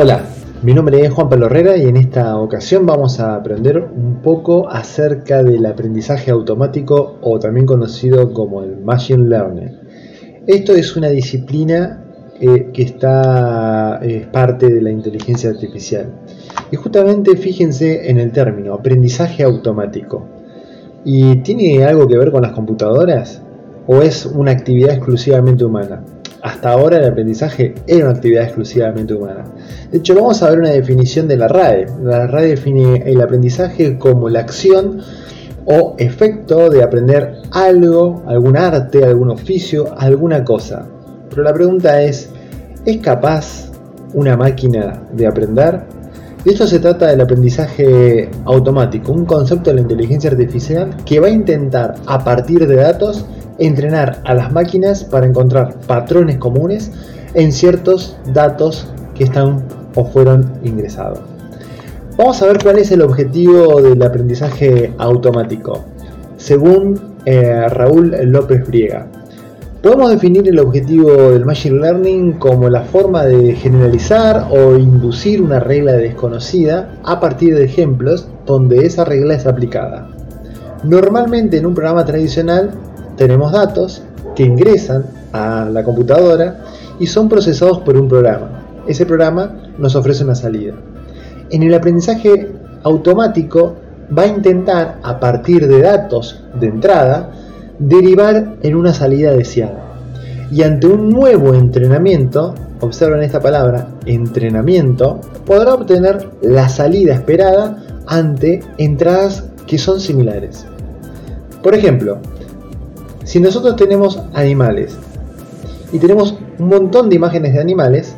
Hola, mi nombre es Juan Pablo Herrera y en esta ocasión vamos a aprender un poco acerca del aprendizaje automático o también conocido como el Machine Learning. Esto es una disciplina eh, que está, es parte de la inteligencia artificial. Y justamente fíjense en el término, aprendizaje automático. ¿Y tiene algo que ver con las computadoras? ¿O es una actividad exclusivamente humana? Hasta ahora el aprendizaje era una actividad exclusivamente humana. De hecho, vamos a ver una definición de la RAE. La RAE define el aprendizaje como la acción o efecto de aprender algo, algún arte, algún oficio, alguna cosa. Pero la pregunta es, ¿es capaz una máquina de aprender? De esto se trata del aprendizaje automático, un concepto de la inteligencia artificial que va a intentar, a partir de datos, entrenar a las máquinas para encontrar patrones comunes en ciertos datos que están o fueron ingresados. Vamos a ver cuál es el objetivo del aprendizaje automático. Según eh, Raúl López Briega, podemos definir el objetivo del Machine Learning como la forma de generalizar o inducir una regla desconocida a partir de ejemplos donde esa regla es aplicada. Normalmente en un programa tradicional tenemos datos que ingresan a la computadora y son procesados por un programa. Ese programa nos ofrece una salida. En el aprendizaje automático va a intentar, a partir de datos de entrada, derivar en una salida deseada. Y ante un nuevo entrenamiento, observen esta palabra, entrenamiento, podrá obtener la salida esperada ante entradas que son similares. Por ejemplo, si nosotros tenemos animales y tenemos un montón de imágenes de animales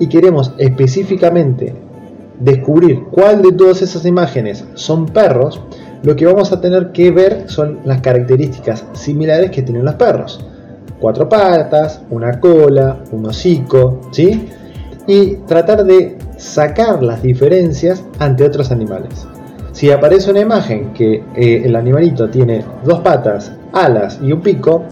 y queremos específicamente descubrir cuál de todas esas imágenes son perros, lo que vamos a tener que ver son las características similares que tienen los perros. Cuatro patas, una cola, un hocico, ¿sí? Y tratar de sacar las diferencias ante otros animales. Si aparece una imagen que eh, el animalito tiene dos patas alas y un pico,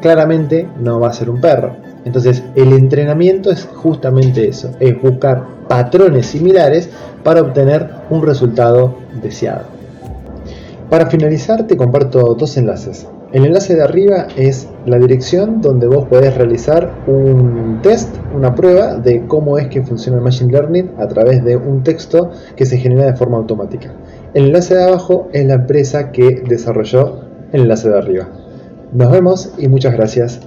claramente no va a ser un perro. Entonces el entrenamiento es justamente eso, es buscar patrones similares para obtener un resultado deseado. Para finalizar te comparto dos enlaces. El enlace de arriba es la dirección donde vos podés realizar un test, una prueba de cómo es que funciona el Machine Learning a través de un texto que se genera de forma automática. El enlace de abajo es la empresa que desarrolló enlace de arriba. Nos vemos y muchas gracias.